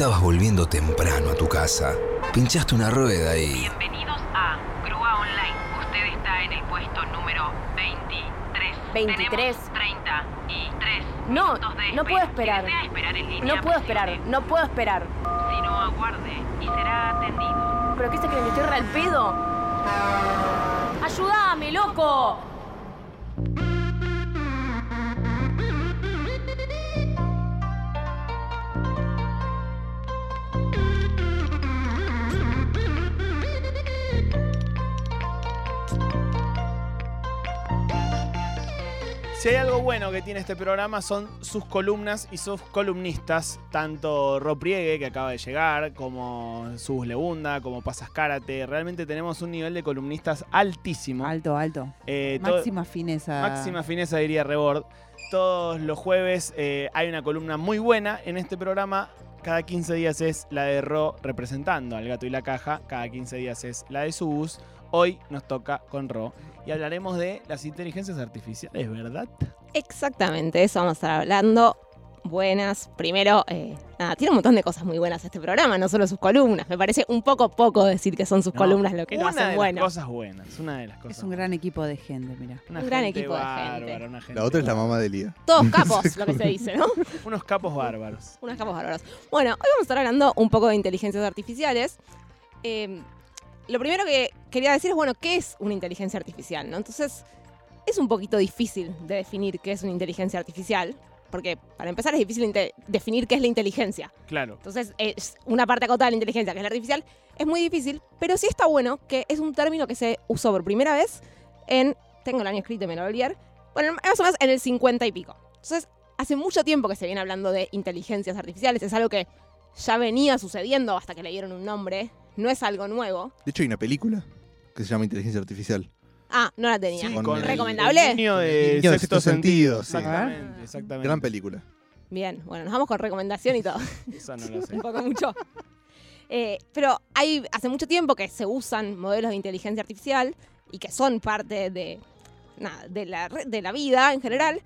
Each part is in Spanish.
estabas volviendo temprano a tu casa. Pinchaste una rueda y... Bienvenidos a Grúa Online. Usted está en el puesto número 23. 23. Tenemos 33 No, de no puedo espera. esperar. Si desea esperar en línea, No puedo esperar, no puedo esperar. Si no, aguarde y será atendido. ¿Pero qué se creen que estoy re al pedo? ¡Ayúdame, loco! Si hay algo bueno que tiene este programa son sus columnas y sus columnistas, tanto Ropriegue, que acaba de llegar, como Sus Legunda, como Pasas Karate. Realmente tenemos un nivel de columnistas altísimo. Alto, alto. Eh, Máxima fineza. máxima fineza, diría Rebord. Todos los jueves eh, hay una columna muy buena en este programa. Cada 15 días es la de Ro representando al gato y la caja. Cada 15 días es la de Subus. Hoy nos toca con Ro y hablaremos de las inteligencias artificiales, ¿verdad? Exactamente, eso vamos a estar hablando. Buenas. Primero, eh, nada, tiene un montón de cosas muy buenas este programa, no solo sus columnas. Me parece un poco poco decir que son sus No, columnas lo que lo una hacen de bueno. las cosas buenas, una de las cosas. Es un gran equipo de gente, mira. Un gran equipo de gente. una gente La otra es la mamá de Lía. Todos capos, lo que se dice, ¿no? Unos capos bárbaros. Unos capos bárbaros. Bueno, hoy vamos a estar hablando un poco de inteligencias artificiales. Eh, lo primero que quería decir es, bueno, ¿qué es una inteligencia artificial? ¿no? Entonces, es un poquito difícil de definir qué es una inteligencia artificial, porque para empezar es difícil definir qué es la inteligencia. Claro. Entonces, es una parte acotada de la inteligencia, que es la artificial, es muy difícil, pero sí está bueno que es un término que se usó por primera vez en, tengo el año escrito y me lo voy a olvidar, bueno, más o menos en el 50 y pico. Entonces, hace mucho tiempo que se viene hablando de inteligencias artificiales, es algo que ya venía sucediendo hasta que le dieron un nombre, no es algo nuevo. De hecho, hay una película que se llama Inteligencia Artificial. Ah, no la tenía. Sí, con con el- el- ¿Recomendable? El niño de El niño de sexto sexto sentido. sentido, sí. Exactamente, exactamente. Gran película. Bien, bueno, nos vamos con recomendación y todo. Eso no lo sé. un poco mucho. Eh, pero hay hace mucho tiempo que se usan modelos de inteligencia artificial y que son parte de, nada, de, la, re- de la vida en general.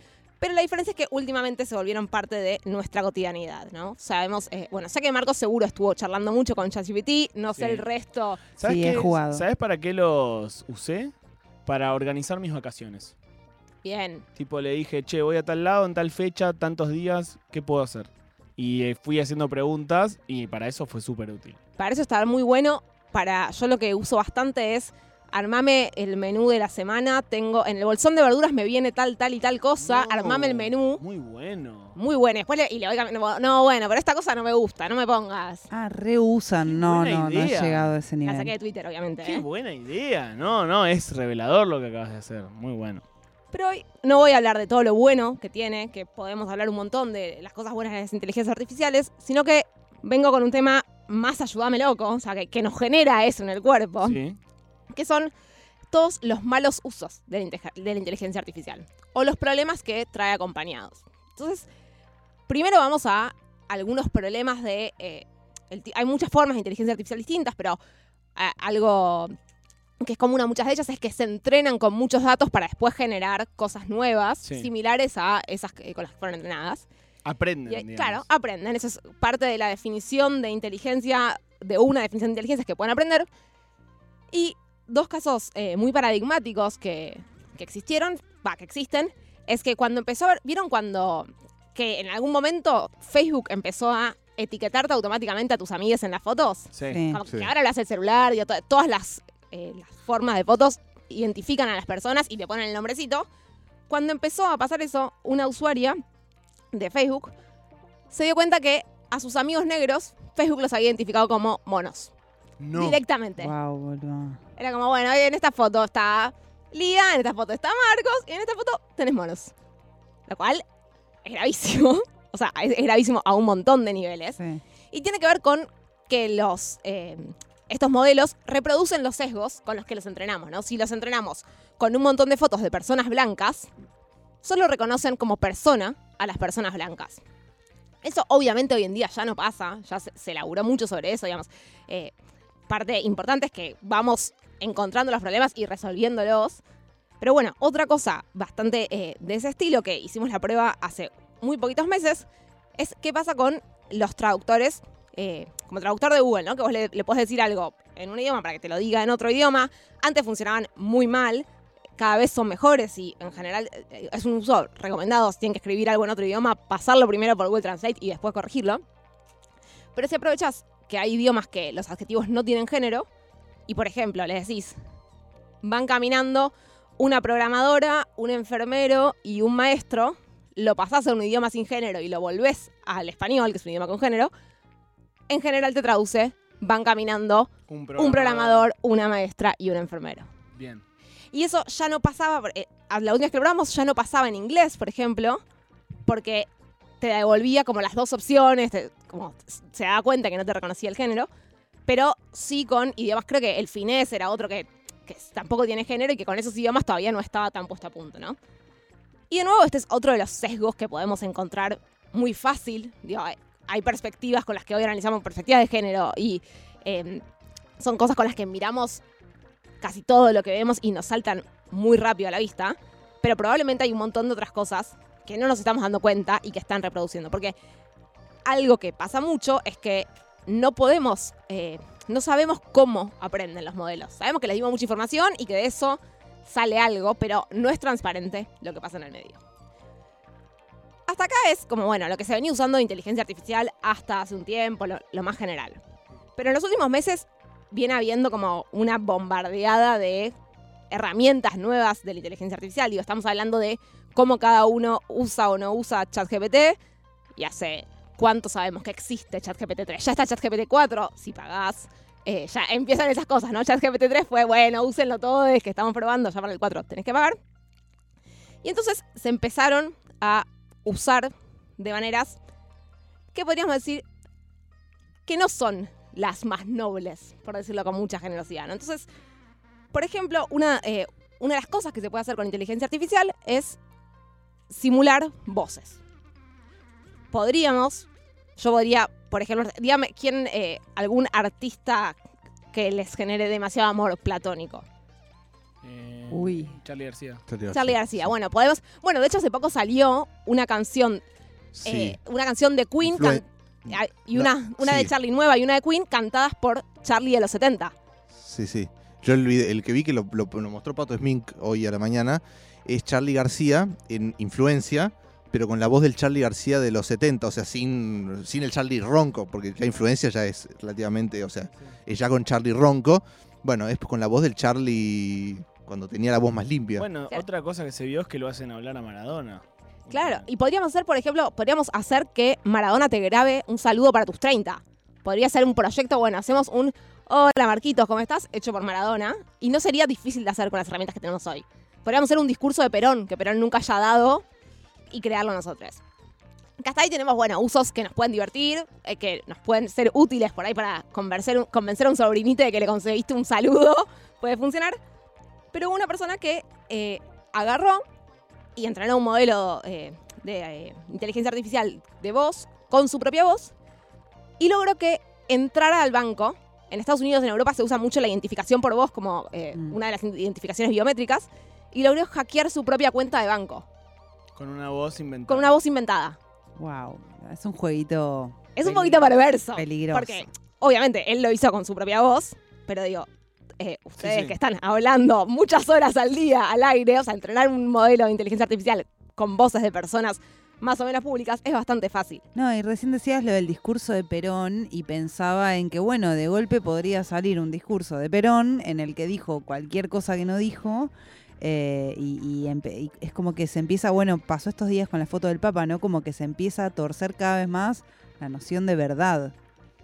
Pero la diferencia es que últimamente se volvieron parte de nuestra cotidianidad, ¿no? Sabemos, eh, bueno, sé que Marcos seguro estuvo charlando mucho con ChatGPT, no sé Sí. el resto. ¿Sabes Sí, qué? he jugado. ¿Sabes para qué los usé? Para organizar mis vacaciones. Bien, Tipo, le dije, che, voy a tal lado, en tal fecha, tantos días, ¿qué puedo hacer? Y eh, fui haciendo preguntas y para eso fue súper útil. para eso está muy bueno. Para yo lo que uso bastante es armame el menú de la semana. Tengo en el bolsón de verduras me viene tal, tal y tal cosa. No, armame el menú. Muy bueno. Muy bueno. Después le, y le voy cambiando. No, bueno, pero esta cosa no me gusta, no me pongas. Ah, reusan. No, no, no he llegado a ese La nivel. saqué de Twitter, obviamente. Qué ¿eh? buena idea. No, no, es revelador lo que acabas de hacer. Muy bueno. Pero hoy no voy a hablar de todo lo bueno que tiene, que podemos hablar un montón de las cosas buenas de las inteligencias artificiales, sino que vengo con un tema más ayúdame loco, o sea, que, que nos genera eso en el cuerpo, Sí. Que son todos los malos usos de la, inteligencia artificial o los problemas que trae acompañados. Entonces, primero vamos a algunos problemas de... eh, el hay muchas formas de inteligencia artificial distintas, pero eh, algo que es común a muchas de ellas es que se entrenan con muchos datos para después generar cosas nuevas, Sí. similares a esas que- con las que fueron entrenadas. Aprenden. Y, claro, aprenden. Eso es parte de la definición de inteligencia, de una definición de inteligencia que pueden aprender. Y dos casos eh, muy paradigmáticos que, que existieron, va, que existen, es que cuando empezó a ver, ¿vieron cuando que en algún momento Facebook empezó a etiquetarte automáticamente a tus amigas en las fotos? Sí. Como Sí. Que ahora lo hace el celular, y to- todas las, eh, las formas de fotos identifican a las personas y te ponen el nombrecito. Cuando empezó a pasar eso, una usuaria de Facebook se dio cuenta que a sus amigos negros Facebook los había identificado como monos. No. Directamente. Wow, boludo. Era como, bueno, en esta foto está Lía, en esta foto está Marcos y en esta foto tenés monos. Lo cual es gravísimo. O sea, es, es gravísimo a un montón de niveles. Sí. Y tiene que ver con que los, eh, estos modelos reproducen los sesgos con los que los entrenamos, ¿no? Si los entrenamos con un montón de fotos de personas blancas, solo reconocen como persona a las personas blancas. Eso obviamente hoy en día ya no pasa, ya se, se laburó mucho sobre eso, digamos. Eh, parte importante es que vamos encontrando los problemas y resolviéndolos. Pero bueno, otra cosa bastante eh, de ese estilo que hicimos la prueba hace muy poquitos meses es qué pasa con los traductores eh, como traductor de Google, ¿no? Que vos le, le podés decir algo en un idioma para que te lo diga en otro idioma. Antes funcionaban muy mal, cada vez son mejores y en general eh, es un uso recomendado. Si tienen que escribir algo en otro idioma, pasarlo primero por Google Translate y después corregirlo. Pero si aprovechas que hay idiomas que los adjetivos no tienen género, y por ejemplo, le decís, van caminando una programadora, un enfermero y un maestro, lo pasás a un idioma sin género y lo volvés al español, que es un idioma con género, en general te traduce, van caminando Un un programador, una maestra y un enfermero. Bien. Y eso ya no pasaba, eh, a la última vez que lo probamos ya no pasaba en inglés, por ejemplo, porque te devolvía como las dos opciones, te- como se daba cuenta que no te reconocía el género, pero sí con idiomas, creo que el finés era otro que, tampoco tiene género y que con esos idiomas todavía no estaba tan puesto a punto, ¿no? Y de nuevo, este es otro de los sesgos que podemos encontrar muy fácil. Hay, perspectivas con las que hoy analizamos perspectivas de género y eh, son cosas con las que miramos casi todo lo que vemos y nos saltan muy rápido a la vista, pero probablemente hay un montón de otras cosas que no nos estamos dando cuenta y que están reproduciendo. Porque algo que pasa mucho es que no podemos, eh, no sabemos cómo aprenden los modelos. Sabemos que les dimos mucha información y que de eso sale algo, pero no es transparente lo que pasa en el medio. Hasta acá es como, bueno, lo que se venía usando de inteligencia artificial hasta hace un tiempo, lo, lo más general. Pero en los últimos meses viene habiendo como una bombardeada de herramientas nuevas de la inteligencia artificial. Digo, estamos hablando de cómo cada uno usa o no usa ChatGPT y hace cuánto sabemos que existe ChatGPT 3. Ya está ChatGPT 4, si pagás. eh, ya empiezan esas cosas, ¿no? ChatGPT 3 fue, bueno, úsenlo todo, es que estamos probando, ya para el 4 tenés que pagar. Y entonces se empezaron a usar de maneras que podríamos decir que no son las más nobles, por decirlo con mucha generosidad. ¿no? Entonces, por ejemplo, una, eh, una de las cosas que se puede hacer con inteligencia artificial es simular voces. Podríamos, yo podría, por ejemplo, dígame, ¿quién, eh, algún artista que les genere demasiado amor platónico? Eh, Uy. Charlie García. Charlie García. Bueno, podemos. Bueno, de hecho, hace poco salió una canción, Sí. eh, una canción de Queen Influen- can- y No, una, una de sí. Charlie nueva y una de Queen cantadas por Charlie de los 70. Sí, sí. Yo el, que vi que lo, lo- lo mostró Pato Smink hoy a la mañana es Charlie García en Influencia, pero con la voz del Charlie García de los 70, o sea, sin, sin el Charlie ronco, porque ya Influencia ya es relativamente, o sea, es ya con Charlie ronco. Bueno, es con la voz del Charlie cuando tenía la voz más limpia. Bueno, Claro. otra cosa que se vio es que lo hacen hablar a Maradona. Claro, y podríamos hacer, por ejemplo, podríamos hacer que Maradona te grabe un saludo para tus 30. Podría ser un proyecto, bueno, hacemos un Hola Marquitos, ¿cómo estás? Hecho por Maradona. Y no sería difícil de hacer con las herramientas que tenemos hoy. Podríamos hacer un discurso de Perón, que Perón nunca haya dado, y crearlo nosotros. Que hasta ahí tenemos, bueno, usos que nos pueden divertir, eh, que nos pueden ser útiles por ahí para convencer, convencer a un sobrinito de que le conseguiste un saludo. Puede funcionar. Pero hubo una persona que eh, agarró y entrenó un modelo eh, de eh, inteligencia artificial de voz con su propia voz y logró que entrara al banco. En Estados Unidos, en Europa, se usa mucho la identificación por voz como eh, Mm. una de las identificaciones biométricas y logró hackear su propia cuenta de banco Con una voz inventada. con una voz inventada. Wow. Es un jueguito Es un poquito perverso. peligroso. Porque, obviamente, él lo hizo con su propia voz, pero digo, eh, ustedes sí. que están hablando muchas horas al día al aire, o sea, entrenar un modelo de inteligencia artificial con voces de personas más o menos públicas es bastante fácil. No, y recién decías lo del discurso de Perón y pensaba en que, bueno, de golpe podría salir un discurso de Perón en el que dijo cualquier cosa que no dijo. Eh, y, y empe- y es como que se empieza, bueno, pasó estos días con la foto del Papa, ¿no? Como que se empieza a torcer cada vez más la noción de verdad.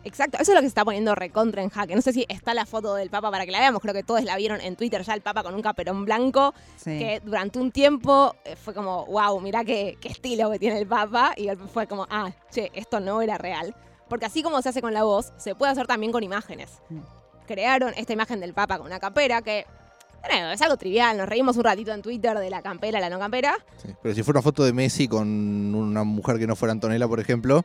Exacto, eso es lo que se está poniendo recontra en jaque. No sé si está la foto del Papa para que la veamos, creo que todos la vieron en Twitter ya, el Papa con un caperón blanco, Sí. que durante un tiempo eh, fue como, wow, mirá qué, qué estilo que tiene el Papa, y fue como, ah, che, esto no era real. Porque así como se hace con la voz, se puede hacer también con imágenes. Mm. Crearon esta imagen del Papa con una campera que, bueno, es algo trivial, nos reímos un ratito en Twitter de la campera, la no campera. Sí. Pero si fuera una foto de Messi con una mujer que no fuera Antonella, por ejemplo,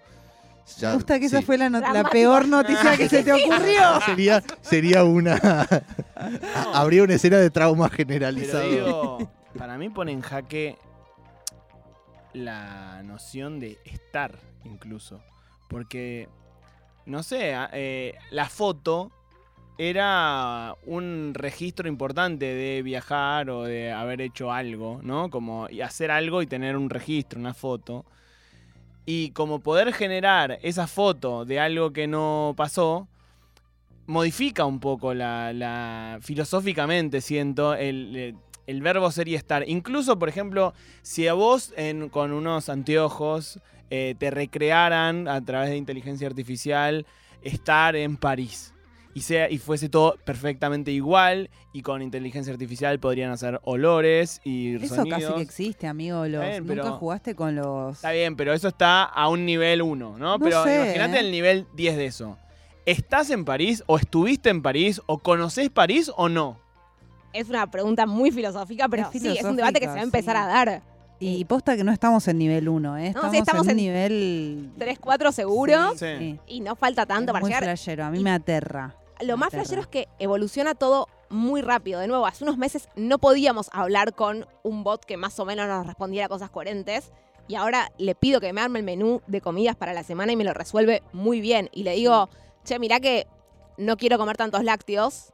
ya, Me gusta que esa fue la, not- la peor noticia que se te ocurrió. sería, sería una. Habría una escena de trauma Pero generalizado. digo, para mí pone en jaque la noción de estar incluso. Porque no sé, eh, la foto era un registro importante de viajar o de haber hecho algo, ¿no? Como hacer algo y tener un registro, una foto. Y como poder generar esa foto de algo que no pasó, modifica un poco la, filosóficamente, siento, el, el verbo ser y estar. Incluso, por ejemplo, si a vos con unos anteojos eh, te recrearan a través de inteligencia artificial estar en París. Y, sea, y fuese todo perfectamente igual y con inteligencia artificial podrían hacer olores y Eso sonidos. casi que existe, amigo. Los, bien, Nunca pero- jugaste con los. Está bien, pero eso está a un nivel 1, ¿no? No Pero imagínate ¿eh? el nivel 10 de eso. ¿Estás en París o estuviste en París o conoces París o no? Es una pregunta muy filosófica, pero Es sí, es un debate que se va a empezar a dar. Y posta que no estamos en nivel 1, ¿eh? No, Estamos, sí, estamos en nivel. 3, 4 seguro. Sí. Sí. Y no falta tanto Es para muy llegar. flashero, a mí y- me aterra. Lo más flashero es que evoluciona todo muy rápido. De nuevo, hace unos meses no podíamos hablar con un bot que más o menos nos respondiera cosas coherentes. Y ahora le pido que me arme el menú de comidas para la semana y me lo resuelve muy bien. Y le digo, che, mirá que no quiero comer tantos lácteos.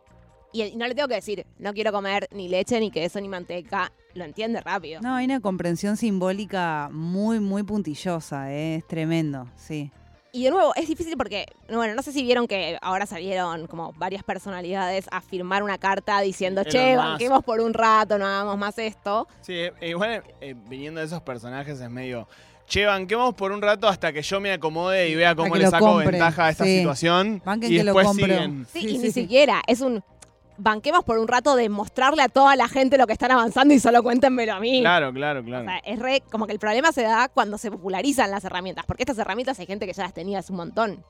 Y y no le tengo que decir, no quiero comer ni leche, ni queso, ni manteca. Lo entiende rápido. No, hay una comprensión simbólica muy, muy puntillosa, ¿eh? es tremendo, sí. Y de nuevo, es difícil porque, bueno, no sé si vieron que ahora salieron como varias personalidades a firmar una carta diciendo, che, banquemos por un rato, no hagamos más esto. Sí, eh, igual eh, viniendo de esos personajes es medio. Che, banquemos por un rato hasta que yo me acomode y vea cómo le lo saco compre, ventaja a esta sí. situación. Banquen y que lo después compro. siguen. Sí, Sí, y sí, ni sí. siquiera, es un banquemos por un rato de mostrarle a toda la gente lo que están avanzando y solo cuéntenmelo a mí. Claro, claro, claro. O sea, es re, como que el problema se da cuando se popularizan las herramientas, porque estas herramientas hay gente que ya las tenía hace un montón.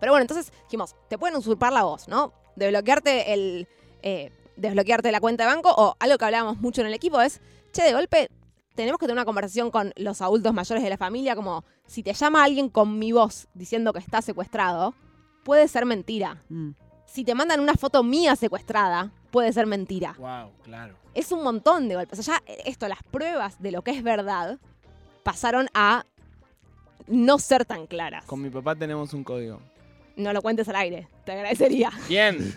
Pero bueno, entonces dijimos, te pueden usurpar la voz, ¿no? Desbloquearte el. eh, desbloquearte la cuenta de banco, o algo que hablábamos mucho en el equipo es, che, de golpe tenemos que tener una conversación con los adultos mayores de la familia, como si te llama alguien con mi voz diciendo que está secuestrado, puede ser mentira. Mm. Si te mandan una foto mía secuestrada, puede ser mentira Wow, claro. es un montón de golpes. O sea, ya esto, las pruebas de lo que es verdad, pasaron a no ser tan claras. Con mi papá tenemos un código. No lo cuentes al aire, te agradecería. Bien.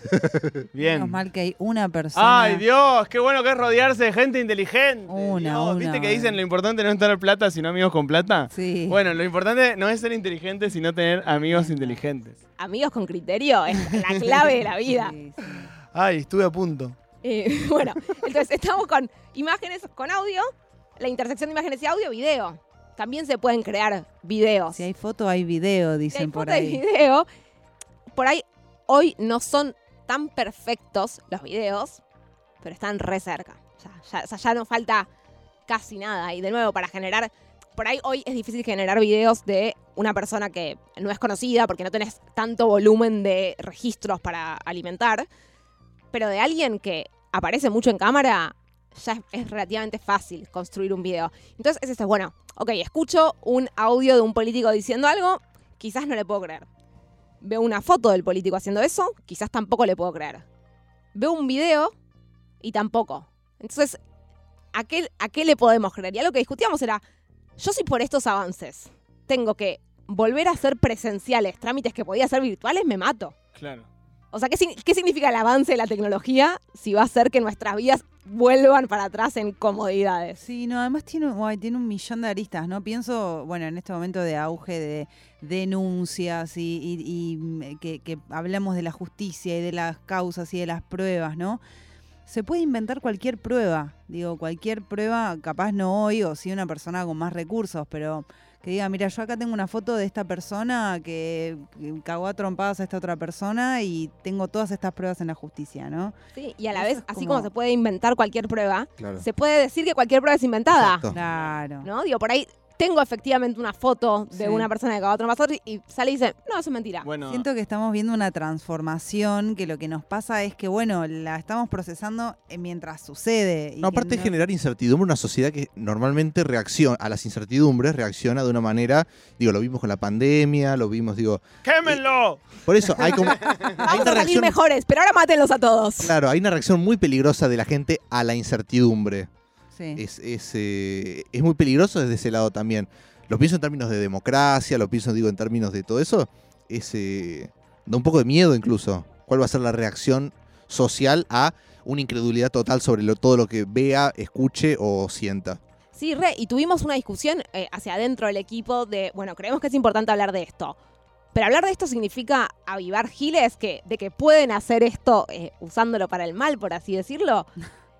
Menos Bien. mal que hay una persona. Ay, Dios, qué bueno que es rodearse de gente inteligente. Una, Dios, ¿Viste que dicen lo importante no es tener plata, sino amigos con plata? Sí. Bueno, lo importante no es ser inteligente, sino tener amigos inteligentes. Amigos con criterio es la clave de la vida. Sí, sí. Ay, estuve a punto. Eh, bueno, entonces estamos con imágenes, con audio, la intersección de imágenes y audio, video. También se pueden crear videos. Si hay foto, hay video, Si hay dicen por foto ahí. video, por ahí hoy no son tan perfectos los videos, pero están re cerca. Ya, o sea, ya no falta casi nada. Y de nuevo, para generar. Por ahí hoy es difícil generar videos de una persona que no es conocida porque no tenés tanto volumen de registros para alimentar. Pero de alguien que aparece mucho en cámara, ya es, relativamente fácil construir un video. Entonces es bueno, ok, escucho un audio de un político diciendo algo, quizás no le puedo creer. Veo una foto del político haciendo eso, quizás tampoco le puedo creer. Veo un video y tampoco. Entonces, ¿a qué, ¿a qué le podemos creer? Y algo que discutíamos era, yo si por estos avances tengo que volver a hacer presenciales, trámites que podía hacer virtuales, me mato. Claro. O sea, ¿qué, sign- qué significa el avance de la tecnología si va a hacer que nuestras vidas vuelvan para atrás en comodidades? Sí, no, además tiene, tiene un millón de aristas, ¿no? Pienso, bueno, en este momento de auge de denuncias y, mm, que, que hablamos de la justicia y de las causas y de las pruebas, ¿no? Se puede inventar cualquier prueba, digo, cualquier prueba, capaz no hoy o sí una persona con más recursos, pero que diga, mira, yo acá tengo una foto de esta persona que, que cagó a trompadas a esta otra persona y tengo todas estas pruebas en la justicia, ¿no? Sí, y a la Eso vez, así como- como se puede inventar cualquier prueba, Claro. se puede decir que cualquier prueba es inventada. Exacto. Claro. ¿No? Digo, por ahí tengo efectivamente una foto de Sí. una persona que acabó de pasar y sale y dice, no, eso es mentira. Bueno, Siento que estamos viendo una transformación que lo que nos pasa es que, bueno, la estamos procesando eh, mientras sucede. y No, aparte de generar incertidumbre, una sociedad que normalmente reacciona a las incertidumbres, reacciona de una manera, digo, lo vimos con la pandemia, lo vimos, digo, ¡quémenlo! por eso hay como hay Vamos una a reacción, mejores, pero ahora mátenlos a todos. claro, hay una reacción muy peligrosa de la gente a la incertidumbre. Sí. Es, es, eh, es muy peligroso desde ese lado también. Lo pienso en términos de democracia, lo pienso, digo, en términos de todo eso. ese. da un poco de miedo incluso. ¿Cuál va a ser la reacción social a una incredulidad total sobre lo- todo lo que vea, escuche o sienta? Sí, re, y tuvimos una discusión eh, hacia adentro del equipo de, bueno, creemos que es importante hablar de esto. Pero hablar de esto significa avivar giles que, de que pueden hacer esto eh, usándolo para el mal, por así decirlo.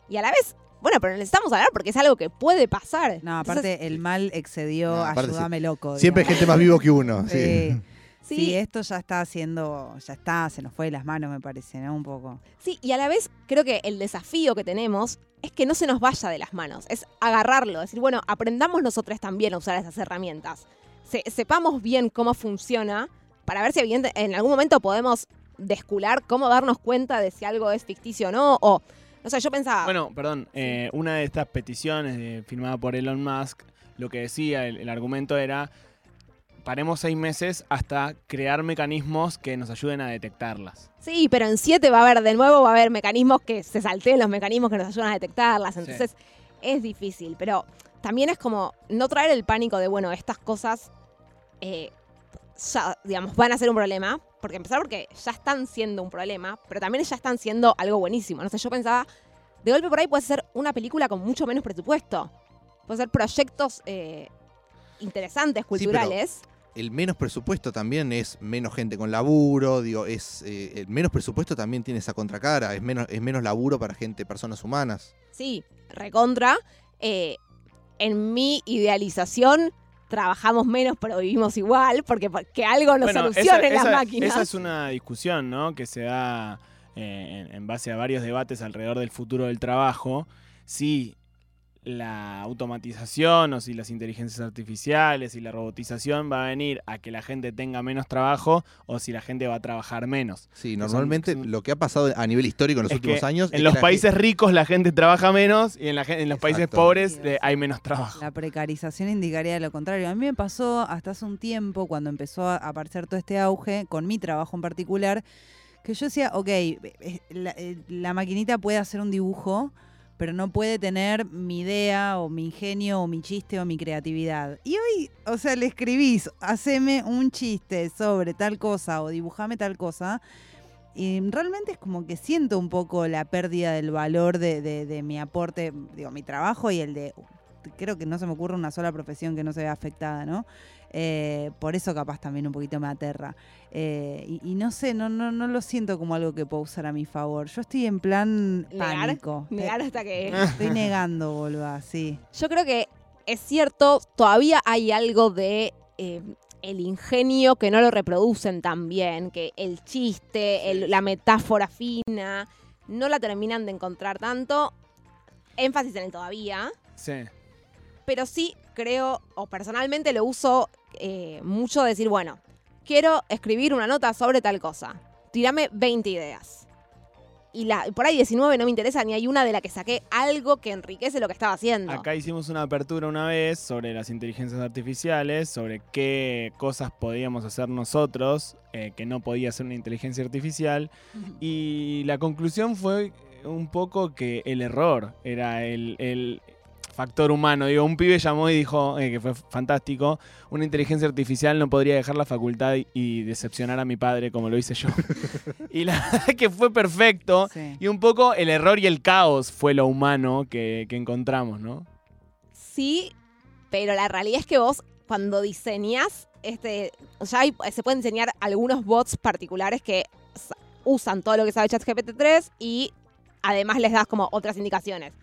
Y a la vez, bueno, pero necesitamos hablar porque es algo que puede pasar. No, Entonces, aparte el mal excedió, No, aparte ayúdame loco. Siempre hay gente más vivo que uno. Sí. Sí. sí, Sí, esto ya está haciendo, ya está, se nos fue de las manos, me parece, ¿no? Un poco. Sí, y a la vez creo que el desafío que tenemos es que no se nos vaya de las manos, es agarrarlo, decir, bueno, aprendamos nosotros también a usar esas herramientas. Se- sepamos bien cómo funciona para ver si evidente, en algún momento podemos descular cómo darnos cuenta de si algo es ficticio o no, o, no sé, yo pensaba... Bueno, perdón, eh, una de estas peticiones de- firmada por Elon Musk, lo que decía, el, el argumento era, paremos seis meses hasta crear mecanismos que nos ayuden a detectarlas. Sí, pero en 7 va a haber de nuevo, va a haber mecanismos que se salteen los mecanismos que nos ayudan a detectarlas. Sí. Entonces es difícil, pero también es como no traer el pánico de, bueno, estas cosas eh, ya, digamos, van a ser un problema. Porque empezar porque ya están siendo un problema, pero también ya están siendo algo buenísimo. No sé, yo pensaba, de golpe por ahí puede ser una película con mucho menos presupuesto. Puede ser proyectos eh, interesantes, culturales. El menos presupuesto también es menos gente con laburo, digo, es eh, el menos presupuesto también tiene esa contracara, es menos, es menos laburo para gente, personas humanas. Sí, recontra. Eh, en mi idealización trabajamos menos pero vivimos igual, porque que algo nos Bueno, solucione esa, las esa- máquinas. esa es una discusión, ¿no? Que se da eh, en, en base a varios debates alrededor del futuro del trabajo. Si la automatización o si las inteligencias artificiales y la robotización va a venir a que la gente tenga menos trabajo o si la gente va a trabajar menos. Sí, normalmente son- lo que ha pasado a nivel histórico en los últimos años. es En los la países ricos la gente trabaja menos y en, la en los países pobres Sí, eh, hay menos trabajo. La precarización indicaría lo contrario. A mí me pasó hasta hace un tiempo, cuando empezó a aparecer todo este auge, con mi trabajo en particular, que yo decía, ok, eh, la, eh, la maquinita puede hacer un dibujo, pero no puede tener mi idea o mi ingenio o mi chiste o mi creatividad. Y hoy, o sea, le escribís, haceme un chiste sobre tal cosa o dibujame tal cosa. Y realmente es como que siento un poco la pérdida del valor de, de- mi aporte, digo, mi trabajo y el de creo que no se me ocurre una sola profesión que no se vea afectada, ¿no? Eh, por eso capaz también un poquito me aterra. Eh, y, y no sé, no, no, no lo siento como algo que puedo usar a mi favor. Yo estoy en plan Negar, pánico. Negar Eh, hasta que... Estoy negando, boluda, sí. Yo creo que es cierto, todavía hay algo de eh, el ingenio que no lo reproducen tan bien, que el chiste, el- la metáfora fina, no la terminan de encontrar tanto. Énfasis en el todavía. Sí. Pero sí creo, o personalmente lo uso eh, mucho decir, bueno, quiero escribir una nota sobre tal cosa. Tírame 20 ideas. Y la, por ahí 19 no me interesa ni hay una de la que saqué algo que enriquece lo que estaba haciendo. Acá hicimos una apertura una vez sobre las inteligencias artificiales, sobre qué cosas podíamos hacer nosotros eh, que no podía hacer una inteligencia artificial. Y la conclusión fue un poco que el error era el, el factor humano. Digo, un pibe llamó y dijo, eh, que fue fantástico, una inteligencia artificial no podría dejar la facultad y, y decepcionar a mi padre como lo hice yo. y la verdad es que fue perfecto. sí. Y un poco el error y el caos fue lo humano que, que encontramos, ¿no? Sí, pero la realidad es que vos cuando diseñas, este, ya hay- se pueden diseñar algunos bots particulares que usan todo lo que sabe ChatGPT 3 y además les das como otras indicaciones.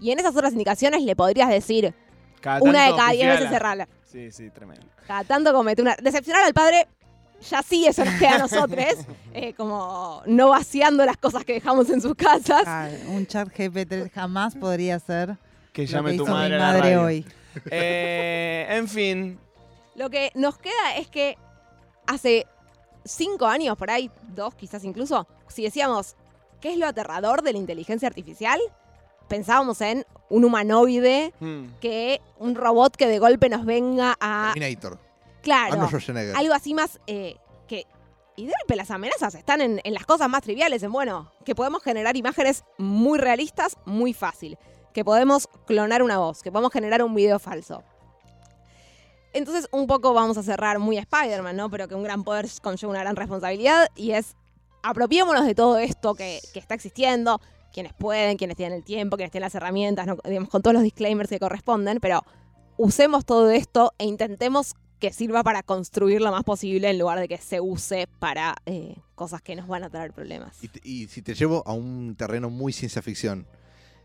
Y en esas otras indicaciones le podrías decir Cada una de cada 10 veces cerrarla. Sí, sí, tremendo. Cada tanto comete una. Decepcionar al padre, ya sí, eso nos queda a nosotros. eh, como no vaciando las cosas que dejamos en sus casas. Ah, un chat GPT jamás podría ser Que lo llame que tu hizo madre, mi a la madre radio. hoy. Eh, en fin, Lo que nos queda es que hace cinco años, por ahí, dos quizás incluso, si decíamos, ¿qué es lo aterrador de la inteligencia artificial? Pensábamos en un humanoide, mm, que un robot que de golpe nos venga a. Terminator. Claro. Algo así más eh, que... Y de golpe las amenazas están en, en las cosas más triviales, en bueno, que podemos generar imágenes muy realistas, muy fácil, que podemos clonar una voz, que podemos generar un video falso. Entonces, un poco vamos a cerrar muy a Spider-Man, ¿no? Pero que un gran poder conlleva una gran responsabilidad y es apropiémonos de todo esto que, que está existiendo, quienes pueden, quienes tienen el tiempo, quienes tienen las herramientas, ¿no? digamos, con todos los disclaimers que corresponden, pero usemos todo esto e intentemos que sirva para construir lo más posible en lugar de que se use para eh, cosas que nos van a traer problemas. Y, te- y si te llevo a un terreno muy ciencia ficción,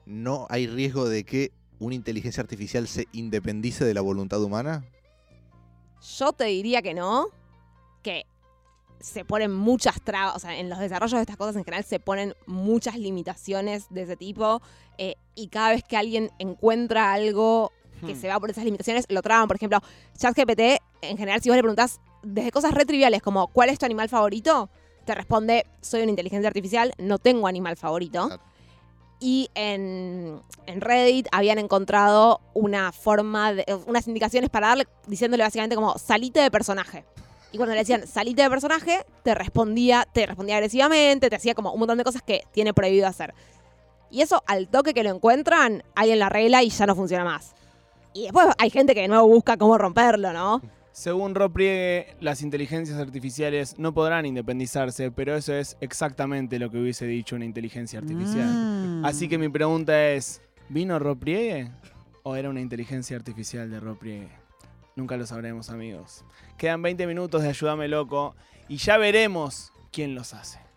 ¿no hay riesgo de que una inteligencia artificial se independice de la voluntad humana? Yo te diría que no, que se ponen muchas trabas, o sea, en los desarrollos de estas cosas en general se ponen muchas limitaciones de ese tipo eh, y cada vez que alguien encuentra algo que Hmm. se va por esas limitaciones, lo traban. Por ejemplo, ChatGPT, en general, si vos le preguntás desde cosas re triviales como ¿cuál es tu animal favorito? Te responde, soy una inteligencia artificial, no tengo animal favorito. Claro. Y en, en Reddit habían encontrado una forma, de, unas indicaciones para darle, diciéndole básicamente como salite de personaje. Y cuando le decían salite de personaje, te respondía, te respondía agresivamente, te hacía como un montón de cosas que tiene prohibido hacer. Y eso al toque que lo encuentran, alguien la arregla y ya no funciona más. Y después hay gente que de nuevo busca cómo romperlo, ¿no? Según Rob Priegue, las inteligencias artificiales no podrán independizarse, pero eso es exactamente lo que hubiese dicho una inteligencia artificial. Mm. Así que mi pregunta es, ¿vino Rob Priegue o era una inteligencia artificial de Rob Priegue? Nunca lo sabremos, amigos. Quedan 20 minutos de Ayúdame Loco y ya veremos quién los hace.